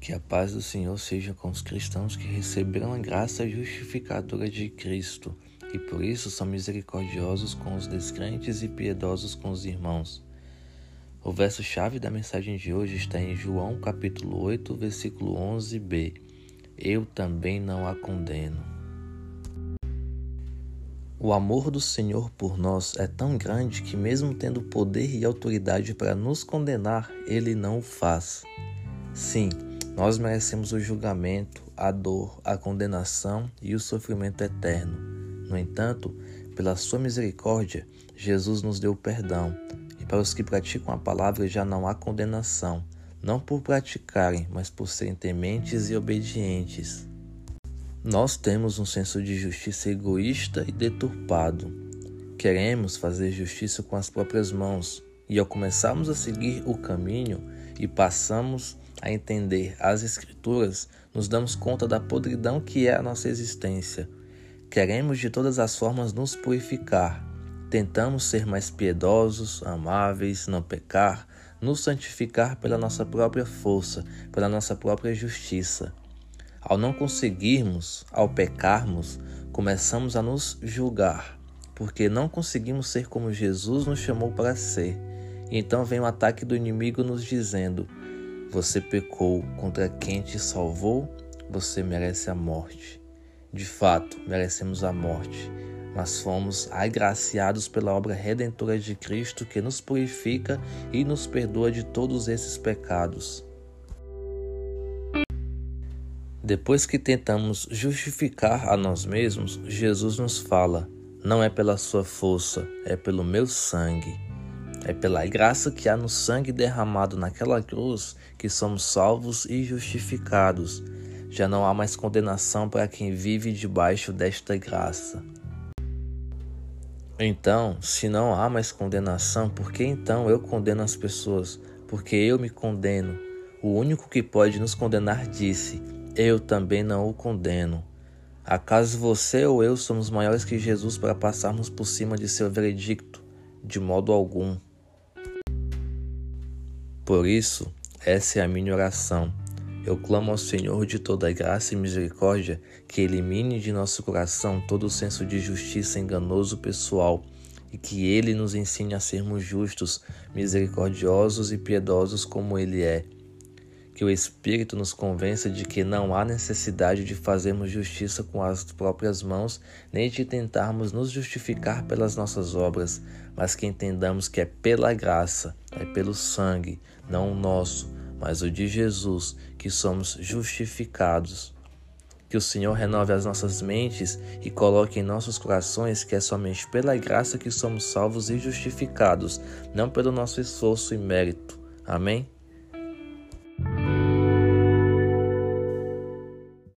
Que a paz do Senhor seja com os cristãos que receberam a graça justificadora de Cristo e por isso são misericordiosos com os descrentes e piedosos com os irmãos. O verso-chave da mensagem de hoje está em João capítulo 8, versículo 11b. Eu também não a condeno. O amor do Senhor por nós é tão grande que, mesmo tendo poder e autoridade para nos condenar, Ele não o faz. Sim, nós merecemos o julgamento, a dor, a condenação e o sofrimento eterno. No entanto, pela Sua misericórdia, Jesus nos deu perdão, e para os que praticam a palavra já não há condenação, não por praticarem, mas por serem tementes e obedientes. Nós temos um senso de justiça egoísta e deturpado. Queremos fazer justiça com as próprias mãos, e ao começarmos a seguir o caminho e passamos a entender as Escrituras, nos damos conta da podridão que é a nossa existência. Queremos de todas as formas nos purificar. Tentamos ser mais piedosos, amáveis, não pecar, nos santificar pela nossa própria força, pela nossa própria justiça. Ao não conseguirmos, ao pecarmos, começamos a nos julgar, porque não conseguimos ser como Jesus nos chamou para ser. Então vem o ataque do inimigo nos dizendo: Você pecou contra quem te salvou, você merece a morte. De fato, merecemos a morte, mas fomos agraciados pela obra redentora de Cristo que nos purifica e nos perdoa de todos esses pecados. Depois que tentamos justificar a nós mesmos, Jesus nos fala: não é pela sua força, é pelo meu sangue. É pela graça que há no sangue derramado naquela cruz que somos salvos e justificados. Já não há mais condenação para quem vive debaixo desta graça. Então, se não há mais condenação, por que então eu condeno as pessoas? Porque eu me condeno. O único que pode nos condenar disse: Eu também não o condeno. Acaso você ou eu somos maiores que Jesus para passarmos por cima de seu veredicto? De modo algum. Por isso, essa é a minha oração. Eu clamo ao Senhor de toda graça e misericórdia que elimine de nosso coração todo o senso de justiça enganoso pessoal e que Ele nos ensine a sermos justos, misericordiosos e piedosos como Ele é. Que o Espírito nos convença de que não há necessidade de fazermos justiça com as próprias mãos, nem de tentarmos nos justificar pelas nossas obras, mas que entendamos que é pela graça, é pelo sangue, não o nosso, mas o de Jesus, que somos justificados. Que o Senhor renove as nossas mentes e coloque em nossos corações que é somente pela graça que somos salvos e justificados, não pelo nosso esforço e mérito. Amém?